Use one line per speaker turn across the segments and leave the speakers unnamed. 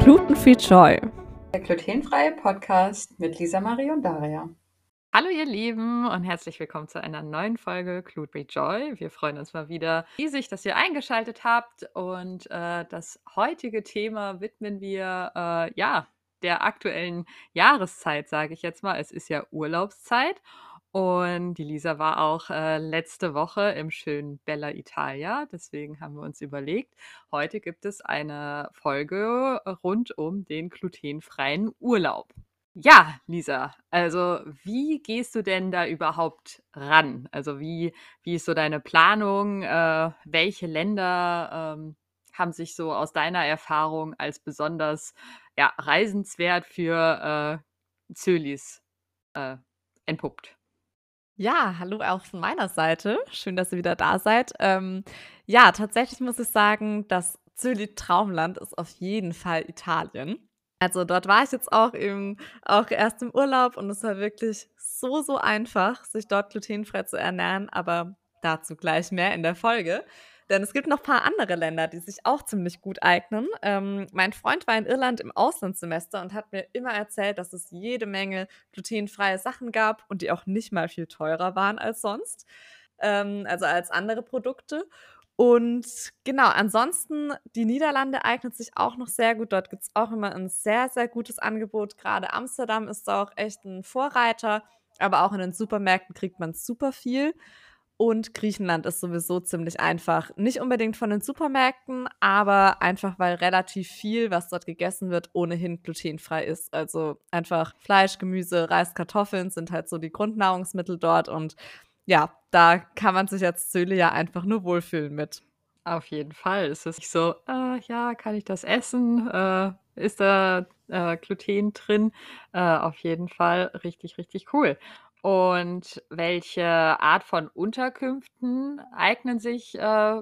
Glutenfree Joy.
Der glutenfreie Podcast mit Lisa Marie und Daria.
Hallo ihr Lieben und herzlich willkommen zu einer neuen Folge Gluten Joy. Wir freuen uns mal wieder riesig, dass ihr eingeschaltet habt und äh, das heutige Thema widmen wir äh, ja der aktuellen Jahreszeit, sage ich jetzt mal. Es ist ja Urlaubszeit und die Lisa war auch äh, letzte Woche im schönen Bella Italia. Deswegen haben wir uns überlegt, heute gibt es eine Folge rund um den glutenfreien Urlaub. Ja, Lisa, also wie gehst du denn da überhaupt ran? Also wie, wie ist so deine Planung? Äh, welche Länder ähm, haben sich so aus deiner Erfahrung als besonders ja, reisenswert für äh, Zölis äh, entpuppt?
Ja, hallo auch von meiner Seite. Schön, dass ihr wieder da seid. Ähm, ja, tatsächlich muss ich sagen, das Zöli Traumland ist auf jeden Fall Italien. Also dort war ich jetzt auch eben auch erst im Urlaub und es war wirklich so, so einfach, sich dort glutenfrei zu ernähren, aber dazu gleich mehr in der Folge. Denn es gibt noch ein paar andere Länder, die sich auch ziemlich gut eignen. Ähm, mein Freund war in Irland im Auslandssemester und hat mir immer erzählt, dass es jede Menge glutenfreie Sachen gab und die auch nicht mal viel teurer waren als sonst, ähm, also als andere Produkte. Und genau, ansonsten, die Niederlande eignet sich auch noch sehr gut. Dort gibt es auch immer ein sehr, sehr gutes Angebot. Gerade Amsterdam ist auch echt ein Vorreiter, aber auch in den Supermärkten kriegt man super viel. Und Griechenland ist sowieso ziemlich einfach. Nicht unbedingt von den Supermärkten, aber einfach, weil relativ viel, was dort gegessen wird, ohnehin glutenfrei ist. Also einfach Fleisch, Gemüse, Reis, Kartoffeln sind halt so die Grundnahrungsmittel dort. Und ja, da kann man sich als Zöle ja einfach nur wohlfühlen mit.
Auf jeden Fall. Es ist nicht so, äh, ja, kann ich das essen? Äh, ist da äh, Gluten drin? Äh, auf jeden Fall richtig, richtig cool. Und welche Art von Unterkünften eignen sich äh,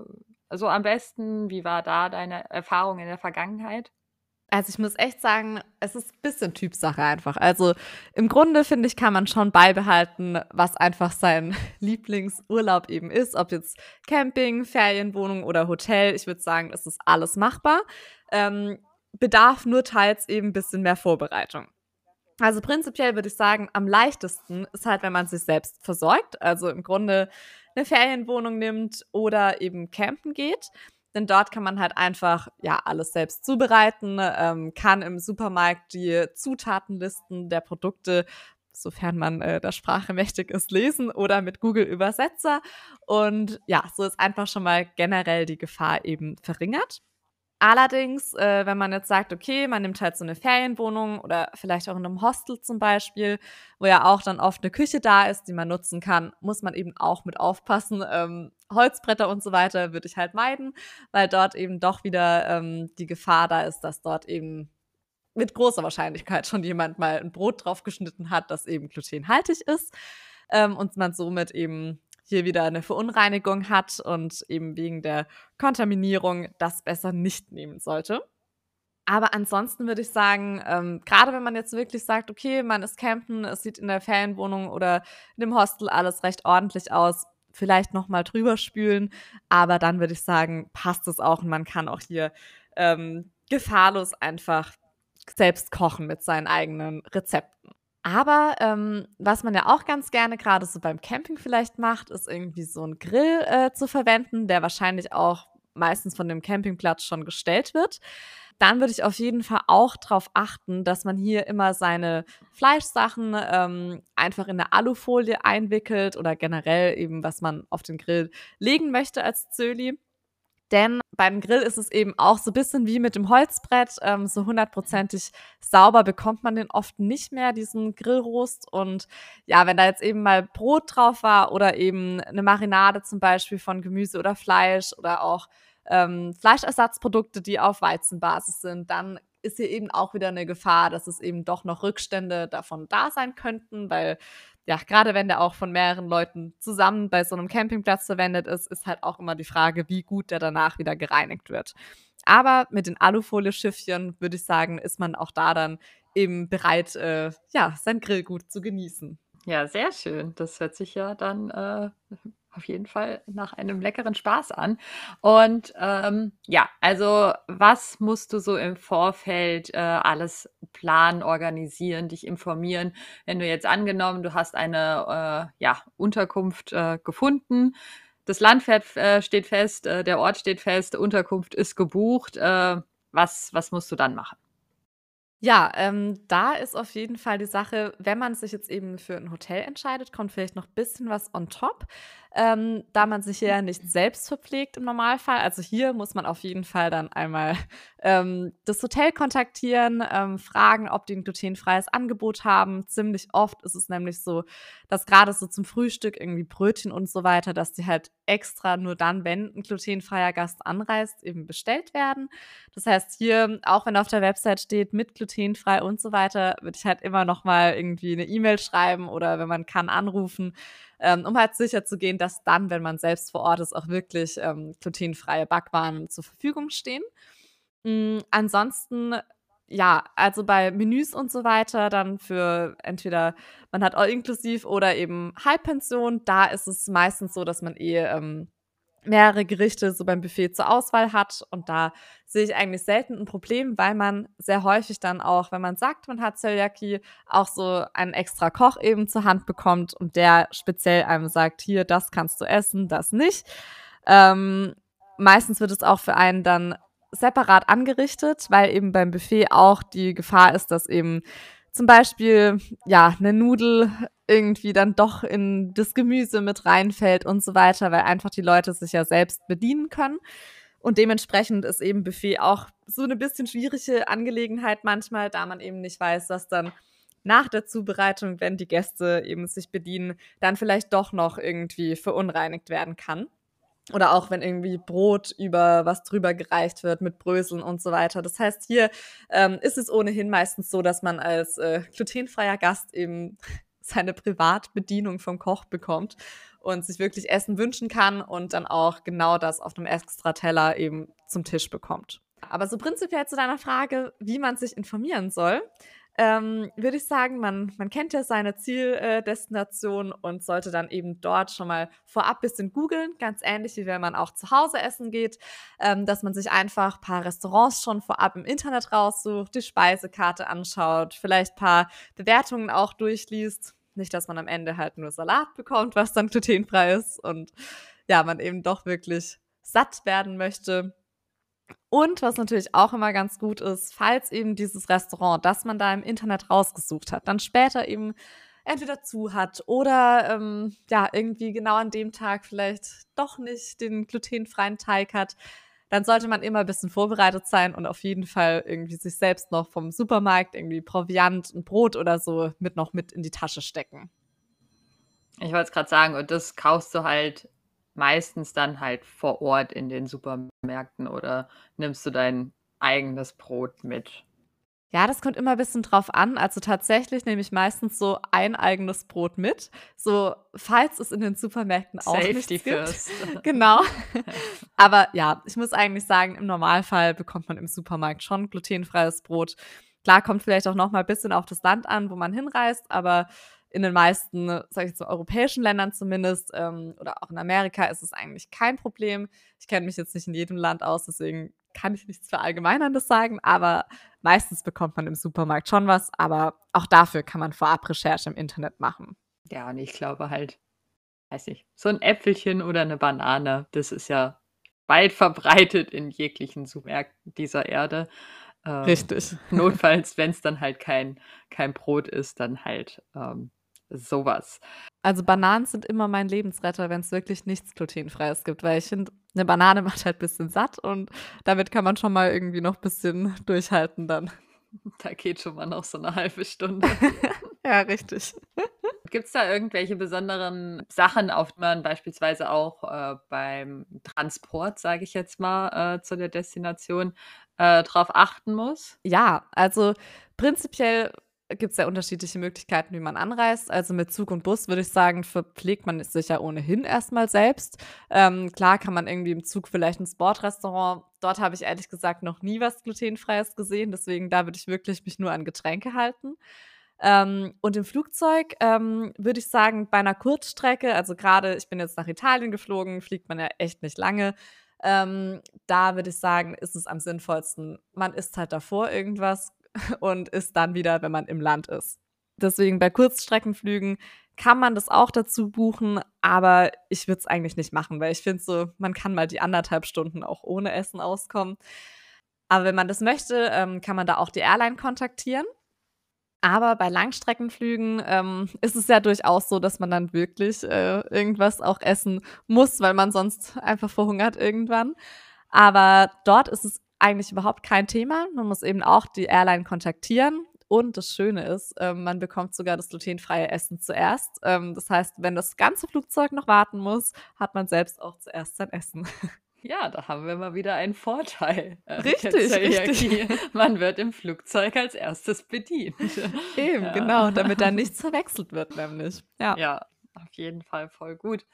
so am besten? Wie war da deine Erfahrung in der Vergangenheit?
Also ich muss echt sagen, es ist ein bisschen Typsache einfach. Also im Grunde finde ich, kann man schon beibehalten, was einfach sein Lieblingsurlaub eben ist. Ob jetzt Camping, Ferienwohnung oder Hotel. Ich würde sagen, es ist alles machbar. Ähm, bedarf nur teils eben ein bisschen mehr Vorbereitung. Also prinzipiell würde ich sagen, am leichtesten ist halt, wenn man sich selbst versorgt. Also im Grunde eine Ferienwohnung nimmt oder eben campen geht. Denn dort kann man halt einfach ja alles selbst zubereiten, ähm, kann im Supermarkt die Zutatenlisten der Produkte, sofern man äh, der Sprache mächtig ist, lesen oder mit Google Übersetzer. Und ja, so ist einfach schon mal generell die Gefahr eben verringert. Allerdings, äh, wenn man jetzt sagt, okay, man nimmt halt so eine Ferienwohnung oder vielleicht auch in einem Hostel zum Beispiel, wo ja auch dann oft eine Küche da ist, die man nutzen kann, muss man eben auch mit aufpassen. Ähm, Holzbretter und so weiter würde ich halt meiden, weil dort eben doch wieder ähm, die Gefahr da ist, dass dort eben mit großer Wahrscheinlichkeit schon jemand mal ein Brot draufgeschnitten hat, das eben glutenhaltig ist ähm, und man somit eben hier wieder eine Verunreinigung hat und eben wegen der Kontaminierung das besser nicht nehmen sollte. Aber ansonsten würde ich sagen, ähm, gerade wenn man jetzt wirklich sagt, okay, man ist campen, es sieht in der Ferienwohnung oder in dem Hostel alles recht ordentlich aus, vielleicht nochmal drüber spülen, aber dann würde ich sagen, passt es auch und man kann auch hier ähm, gefahrlos einfach selbst kochen mit seinen eigenen Rezepten. Aber ähm, was man ja auch ganz gerne gerade so beim Camping vielleicht macht, ist irgendwie so einen Grill äh, zu verwenden, der wahrscheinlich auch meistens von dem Campingplatz schon gestellt wird. Dann würde ich auf jeden Fall auch darauf achten, dass man hier immer seine Fleischsachen ähm, einfach in eine Alufolie einwickelt oder generell eben, was man auf den Grill legen möchte als Zöli. Denn beim Grill ist es eben auch so ein bisschen wie mit dem Holzbrett. Ähm, so hundertprozentig sauber bekommt man den oft nicht mehr, diesen Grillrost. Und ja, wenn da jetzt eben mal Brot drauf war oder eben eine Marinade zum Beispiel von Gemüse oder Fleisch oder auch ähm, Fleischersatzprodukte, die auf Weizenbasis sind, dann ist hier eben auch wieder eine Gefahr, dass es eben doch noch Rückstände davon da sein könnten, weil ja, gerade wenn der auch von mehreren Leuten zusammen bei so einem Campingplatz verwendet ist, ist halt auch immer die Frage, wie gut der danach wieder gereinigt wird. Aber mit den Alufolie-Schiffchen würde ich sagen, ist man auch da dann eben bereit, äh, ja, sein Grillgut zu genießen.
Ja, sehr schön. Das hört sich ja dann äh, auf jeden Fall nach einem leckeren Spaß an. Und ähm, ja, also was musst du so im Vorfeld äh, alles planen, organisieren, dich informieren, wenn du jetzt angenommen, du hast eine äh, ja, Unterkunft äh, gefunden, das Land fährt, äh, steht fest, äh, der Ort steht fest, Unterkunft ist gebucht. Äh, was, was musst du dann machen?
Ja, ähm, da ist auf jeden Fall die Sache, wenn man sich jetzt eben für ein Hotel entscheidet, kommt vielleicht noch ein bisschen was on top ähm, da man sich ja nicht selbst verpflegt im Normalfall. Also hier muss man auf jeden Fall dann einmal ähm, das Hotel kontaktieren, ähm, fragen, ob die ein glutenfreies Angebot haben. Ziemlich oft ist es nämlich so, dass gerade so zum Frühstück irgendwie Brötchen und so weiter, dass die halt extra nur dann, wenn ein glutenfreier Gast anreist, eben bestellt werden. Das heißt, hier, auch wenn auf der Website steht, mit glutenfrei und so weiter, würde ich halt immer noch mal irgendwie eine E-Mail schreiben oder wenn man kann, anrufen, ähm, um halt sicher zu gehen, dass dann, wenn man selbst vor Ort ist, auch wirklich ähm, glutenfreie Backwaren zur Verfügung stehen. Mhm, ansonsten ja, also bei Menüs und so weiter, dann für entweder man hat all inklusiv oder eben Halbpension, da ist es meistens so, dass man eh ähm, mehrere Gerichte so beim Buffet zur Auswahl hat. Und da sehe ich eigentlich selten ein Problem, weil man sehr häufig dann auch, wenn man sagt, man hat Zöliakie, auch so einen extra Koch eben zur Hand bekommt und der speziell einem sagt, hier, das kannst du essen, das nicht. Ähm, meistens wird es auch für einen dann separat angerichtet, weil eben beim Buffet auch die Gefahr ist, dass eben zum Beispiel, ja, eine Nudel irgendwie dann doch in das Gemüse mit reinfällt und so weiter, weil einfach die Leute sich ja selbst bedienen können. Und dementsprechend ist eben Buffet auch so eine bisschen schwierige Angelegenheit manchmal, da man eben nicht weiß, dass dann nach der Zubereitung, wenn die Gäste eben sich bedienen, dann vielleicht doch noch irgendwie verunreinigt werden kann. Oder auch wenn irgendwie Brot über was drüber gereicht wird mit Bröseln und so weiter. Das heißt, hier ähm, ist es ohnehin meistens so, dass man als äh, glutenfreier Gast eben seine Privatbedienung vom Koch bekommt und sich wirklich Essen wünschen kann und dann auch genau das auf einem extra Teller eben zum Tisch bekommt. Aber so prinzipiell zu deiner Frage, wie man sich informieren soll ähm, würde ich sagen, man, man kennt ja seine Zieldestination und sollte dann eben dort schon mal vorab ein bisschen googeln, ganz ähnlich wie wenn man auch zu Hause essen geht, ähm, dass man sich einfach ein paar Restaurants schon vorab im Internet raussucht, die Speisekarte anschaut, vielleicht ein paar Bewertungen auch durchliest. Nicht, dass man am Ende halt nur Salat bekommt, was dann glutenfrei ist und ja, man eben doch wirklich satt werden möchte. Und was natürlich auch immer ganz gut ist, falls eben dieses Restaurant, das man da im Internet rausgesucht hat, dann später eben entweder zu hat oder ähm, ja, irgendwie genau an dem Tag vielleicht doch nicht den glutenfreien Teig hat, dann sollte man immer ein bisschen vorbereitet sein und auf jeden Fall irgendwie sich selbst noch vom Supermarkt irgendwie Proviant, ein Brot oder so mit noch mit in die Tasche stecken.
Ich wollte es gerade sagen, und das kaufst du halt meistens dann halt vor Ort in den Supermärkten oder nimmst du dein eigenes Brot mit?
Ja, das kommt immer ein bisschen drauf an. Also tatsächlich nehme ich meistens so ein eigenes Brot mit. So, falls es in den Supermärkten auch Safety nichts first. gibt. genau. Aber ja, ich muss eigentlich sagen, im Normalfall bekommt man im Supermarkt schon glutenfreies Brot. Klar, kommt vielleicht auch noch mal ein bisschen auf das Land an, wo man hinreist, aber in den meisten, sage ich jetzt mal, europäischen Ländern zumindest ähm, oder auch in Amerika ist es eigentlich kein Problem. Ich kenne mich jetzt nicht in jedem Land aus, deswegen kann ich nichts Verallgemeinerndes sagen, aber meistens bekommt man im Supermarkt schon was, aber auch dafür kann man vorab Recherche im Internet machen.
Ja, und ich glaube halt, weiß nicht, so ein Äpfelchen oder eine Banane, das ist ja weit verbreitet in jeglichen Supermärkten dieser Erde.
Ähm, Richtig.
Notfalls, wenn es dann halt kein, kein Brot ist, dann halt ähm, sowas.
Also Bananen sind immer mein Lebensretter, wenn es wirklich nichts glutenfreies gibt, weil ich finde, eine Banane macht halt ein bisschen satt und damit kann man schon mal irgendwie noch ein bisschen durchhalten dann.
Da geht schon mal noch so eine halbe Stunde.
ja, richtig.
Gibt es da irgendwelche besonderen Sachen, auf die man beispielsweise auch äh, beim Transport, sage ich jetzt mal, äh, zu der Destination äh, drauf achten muss?
Ja, also prinzipiell gibt es ja unterschiedliche Möglichkeiten, wie man anreist. Also mit Zug und Bus würde ich sagen, verpflegt man sich ja ohnehin erstmal selbst. Ähm, klar kann man irgendwie im Zug vielleicht ein Sportrestaurant. Dort habe ich ehrlich gesagt noch nie was glutenfreies gesehen, deswegen da würde ich wirklich mich nur an Getränke halten. Ähm, und im Flugzeug ähm, würde ich sagen, bei einer Kurzstrecke, also gerade ich bin jetzt nach Italien geflogen, fliegt man ja echt nicht lange. Ähm, da würde ich sagen, ist es am sinnvollsten, man isst halt davor irgendwas und isst dann wieder, wenn man im Land ist. Deswegen bei Kurzstreckenflügen kann man das auch dazu buchen, aber ich würde es eigentlich nicht machen, weil ich finde so, man kann mal die anderthalb Stunden auch ohne Essen auskommen. Aber wenn man das möchte, ähm, kann man da auch die Airline kontaktieren. Aber bei Langstreckenflügen ähm, ist es ja durchaus so, dass man dann wirklich äh, irgendwas auch essen muss, weil man sonst einfach verhungert irgendwann. Aber dort ist es eigentlich überhaupt kein Thema. Man muss eben auch die Airline kontaktieren. Und das Schöne ist, äh, man bekommt sogar das glutenfreie Essen zuerst. Ähm, das heißt, wenn das ganze Flugzeug noch warten muss, hat man selbst auch zuerst sein Essen.
Ja, da haben wir mal wieder einen Vorteil.
Äh, richtig, richtig.
Man wird im Flugzeug als erstes bedient.
Eben, ja. genau, damit da nichts verwechselt wird, nämlich.
Ja, ja auf jeden Fall voll gut.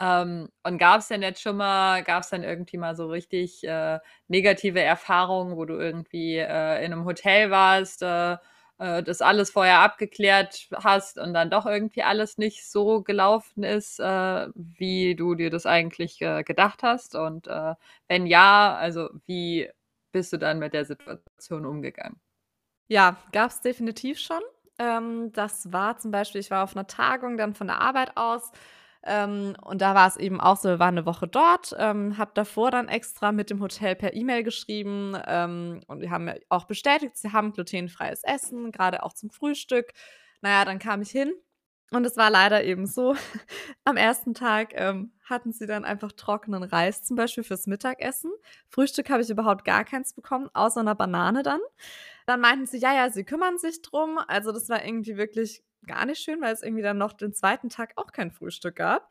Ähm, und gab es denn jetzt schon mal, gab es dann irgendwie mal so richtig äh, negative Erfahrungen, wo du irgendwie äh, in einem Hotel warst, äh, äh, das alles vorher abgeklärt hast und dann doch irgendwie alles nicht so gelaufen ist, äh, wie du dir das eigentlich äh, gedacht hast? Und wenn ja, also wie bist du dann mit der Situation umgegangen?
Ja, gab es definitiv schon. Ähm, das war zum Beispiel, ich war auf einer Tagung dann von der Arbeit aus ähm, und da war es eben auch so, wir waren eine Woche dort, ähm, habe davor dann extra mit dem Hotel per E-Mail geschrieben ähm, und die haben mir auch bestätigt, sie haben glutenfreies Essen, gerade auch zum Frühstück. Naja, dann kam ich hin und es war leider eben so, am ersten Tag ähm, hatten sie dann einfach trockenen Reis zum Beispiel fürs Mittagessen. Frühstück habe ich überhaupt gar keins bekommen, außer einer Banane dann. Dann meinten sie, ja, ja, sie kümmern sich drum. Also das war irgendwie wirklich gar nicht schön, weil es irgendwie dann noch den zweiten Tag auch kein Frühstück gab.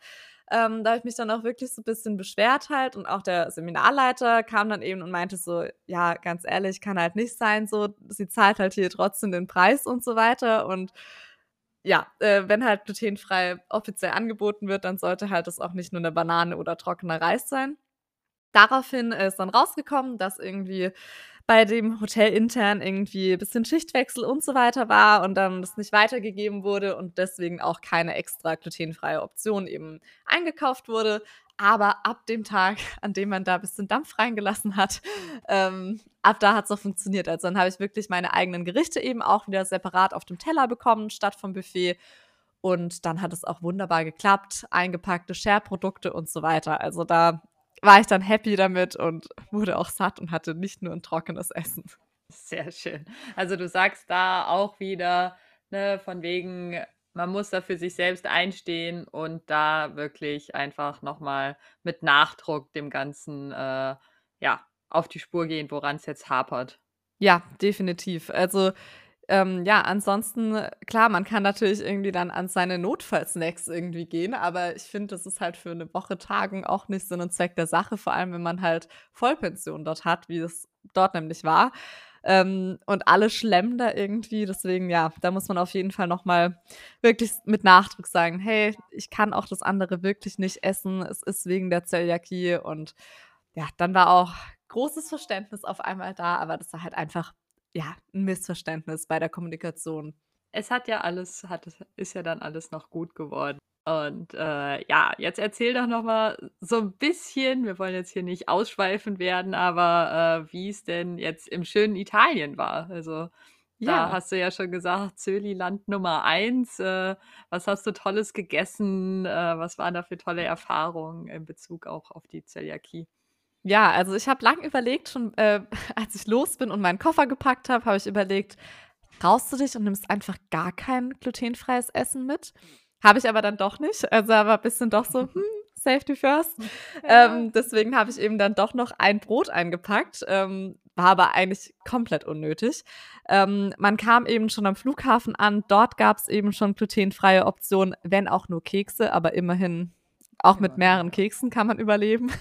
Ähm, da habe ich mich dann auch wirklich so ein bisschen beschwert halt und auch der Seminarleiter kam dann eben und meinte so, ja, ganz ehrlich, kann halt nicht sein so, sie zahlt halt hier trotzdem den Preis und so weiter und ja, äh, wenn halt glutenfrei offiziell angeboten wird, dann sollte halt das auch nicht nur eine Banane oder trockener Reis sein. Daraufhin ist dann rausgekommen, dass irgendwie bei dem Hotel intern irgendwie ein bisschen Schichtwechsel und so weiter war und dann das nicht weitergegeben wurde und deswegen auch keine extra glutenfreie Option eben eingekauft wurde. Aber ab dem Tag, an dem man da ein bisschen Dampf reingelassen hat, ähm, ab da hat es auch funktioniert. Also dann habe ich wirklich meine eigenen Gerichte eben auch wieder separat auf dem Teller bekommen, statt vom Buffet. Und dann hat es auch wunderbar geklappt. Eingepackte Share-Produkte und so weiter. Also da war ich dann happy damit und wurde auch satt und hatte nicht nur ein trockenes Essen.
Sehr schön. Also du sagst da auch wieder, ne, von wegen, man muss da für sich selbst einstehen und da wirklich einfach nochmal mit Nachdruck dem Ganzen, äh, ja, auf die Spur gehen, woran es jetzt hapert.
Ja, definitiv. Also ähm, ja, ansonsten, klar, man kann natürlich irgendwie dann an seine Notfallsnacks irgendwie gehen, aber ich finde, das ist halt für eine Woche Tagen auch nicht so ein Zweck der Sache, vor allem wenn man halt Vollpension dort hat, wie es dort nämlich war. Ähm, und alle schlemmen da irgendwie, deswegen ja, da muss man auf jeden Fall nochmal wirklich mit Nachdruck sagen, hey, ich kann auch das andere wirklich nicht essen, es ist wegen der Zöliakie und ja, dann war auch großes Verständnis auf einmal da, aber das war halt einfach ja, ein Missverständnis bei der Kommunikation.
Es hat ja alles, hat, ist ja dann alles noch gut geworden. Und äh, ja, jetzt erzähl doch noch mal so ein bisschen, wir wollen jetzt hier nicht ausschweifend werden, aber äh, wie es denn jetzt im schönen Italien war. Also da hast du ja schon gesagt, Zöli-Land Nummer eins. Äh, was hast du Tolles gegessen? Äh, was waren da für tolle Erfahrungen in Bezug auch auf die Zöliakie?
Ja, also ich habe lang überlegt, schon äh, als ich los bin und meinen Koffer gepackt habe, habe ich überlegt, traust du dich und nimmst einfach gar kein glutenfreies Essen mit? Habe ich aber dann doch nicht. Also war ein bisschen doch so, hm, Safety first. Ja. Ähm, deswegen habe ich eben dann doch noch ein Brot eingepackt. Ähm, war aber eigentlich komplett unnötig. Ähm, man kam eben schon am Flughafen an. Dort gab es eben schon glutenfreie Optionen, wenn auch nur Kekse, aber immerhin auch mit mehreren Keksen kann man überleben.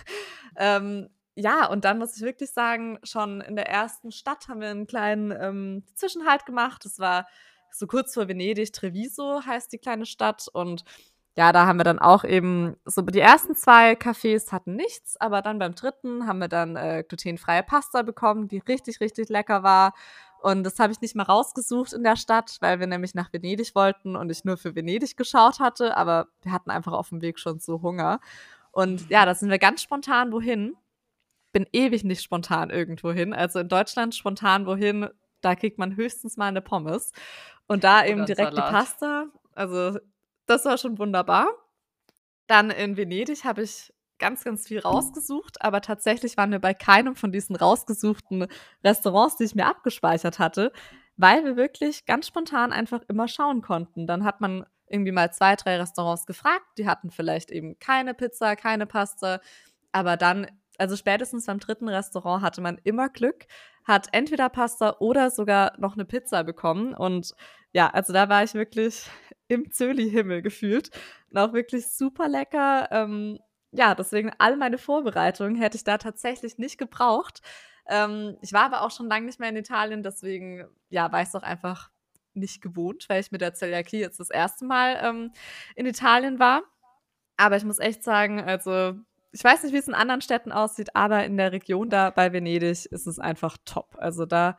Ähm, ja, und dann muss ich wirklich sagen, schon in der ersten Stadt haben wir einen kleinen ähm, Zwischenhalt gemacht. Es war so kurz vor Venedig, Treviso heißt die kleine Stadt. Und ja, da haben wir dann auch eben, so die ersten zwei Cafés hatten nichts, aber dann beim dritten haben wir dann äh, glutenfreie Pasta bekommen, die richtig, richtig lecker war. Und das habe ich nicht mal rausgesucht in der Stadt, weil wir nämlich nach Venedig wollten und ich nur für Venedig geschaut hatte, aber wir hatten einfach auf dem Weg schon so Hunger. Und ja, da sind wir ganz spontan wohin. Bin ewig nicht spontan irgendwo hin. Also in Deutschland spontan wohin, da kriegt man höchstens mal eine Pommes. Und da eben direkt die Pasta. Also das war schon wunderbar. Dann in Venedig habe ich ganz, ganz viel rausgesucht, aber tatsächlich waren wir bei keinem von diesen rausgesuchten Restaurants, die ich mir abgespeichert hatte, weil wir wirklich ganz spontan einfach immer schauen konnten. Dann hat man irgendwie mal zwei, drei Restaurants gefragt, die hatten vielleicht eben keine Pizza, keine Pasta, aber dann, also spätestens beim dritten Restaurant hatte man immer Glück, hat entweder Pasta oder sogar noch eine Pizza bekommen und ja, also da war ich wirklich im Zöli-Himmel gefühlt. Und auch wirklich super lecker. Ähm, ja, deswegen all meine Vorbereitungen hätte ich da tatsächlich nicht gebraucht. Ähm, ich war aber auch schon lange nicht mehr in Italien, deswegen ja, war ich es auch einfach nicht gewohnt, weil ich mit der Zöliakie jetzt das erste Mal ähm, in Italien war. Aber ich muss echt sagen, also ich weiß nicht, wie es in anderen Städten aussieht, aber in der Region da bei Venedig ist es einfach top. Also da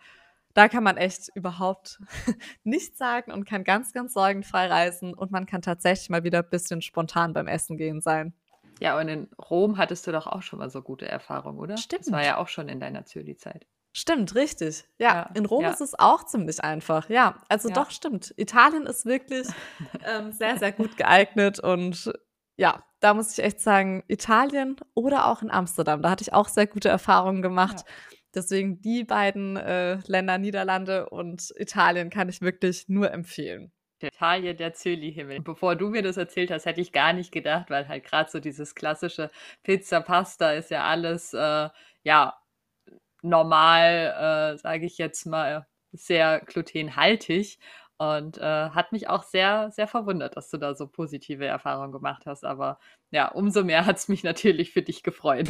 da kann man echt überhaupt nichts sagen und kann ganz, ganz sorgenfrei reisen und man kann tatsächlich mal wieder ein bisschen spontan beim Essen gehen sein.
Ja, und in Rom hattest du doch auch schon mal so gute Erfahrungen, oder?
Stimmt.
Das war ja auch schon in deiner Zöli-Zeit.
Stimmt, richtig. Ja, ja, in Rom ja. ist es auch ziemlich einfach. Ja, also ja. doch, stimmt. Italien ist wirklich ähm, sehr, sehr gut geeignet und ja, da muss ich echt sagen, Italien oder auch in Amsterdam, da hatte ich auch sehr gute Erfahrungen gemacht. Deswegen die beiden äh, Länder, Niederlande und Italien, kann ich wirklich nur empfehlen.
Italien, der Zöli-Himmel. Bevor du mir das erzählt hast, hätte ich gar nicht gedacht, weil halt gerade so dieses klassische Pizza, Pasta ist ja alles, äh, ja, normal, äh, sage ich jetzt mal, sehr glutenhaltig. Und äh, hat mich auch sehr, sehr verwundert, dass du da so positive Erfahrungen gemacht hast. Aber ja, umso mehr hat es mich natürlich für dich gefreut.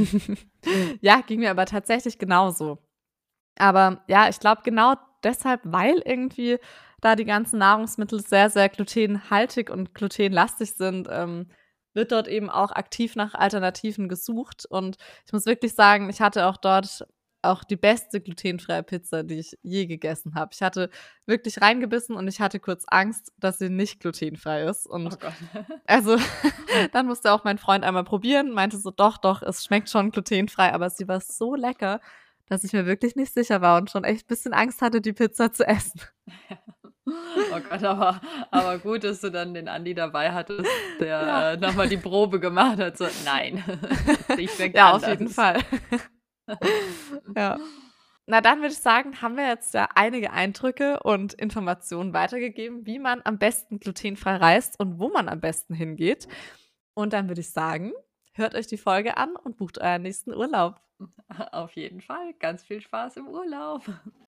ja, ging mir aber tatsächlich genauso. Aber ja, ich glaube genau deshalb, weil irgendwie da die ganzen Nahrungsmittel sehr, sehr glutenhaltig und glutenlastig sind, ähm, wird dort eben auch aktiv nach Alternativen gesucht. Und ich muss wirklich sagen, ich hatte auch dort auch die beste glutenfreie Pizza, die ich je gegessen habe. Ich hatte wirklich reingebissen und ich hatte kurz Angst, dass sie nicht glutenfrei ist. Und oh also dann musste auch mein Freund einmal probieren, meinte so, doch, doch, es schmeckt schon glutenfrei, aber sie war so lecker, dass ich mir wirklich nicht sicher war und schon echt ein bisschen Angst hatte, die Pizza zu essen.
Oh Gott, aber, aber gut, dass du dann den Andi dabei hattest, der ja. äh, nochmal die Probe gemacht hat. So, nein,
ich ja, anders. auf jeden Fall. Ja. Na, dann würde ich sagen, haben wir jetzt ja einige Eindrücke und Informationen weitergegeben, wie man am besten glutenfrei reist und wo man am besten hingeht. Und dann würde ich sagen, hört euch die Folge an und bucht euren nächsten Urlaub.
Auf jeden Fall. Ganz viel Spaß im Urlaub.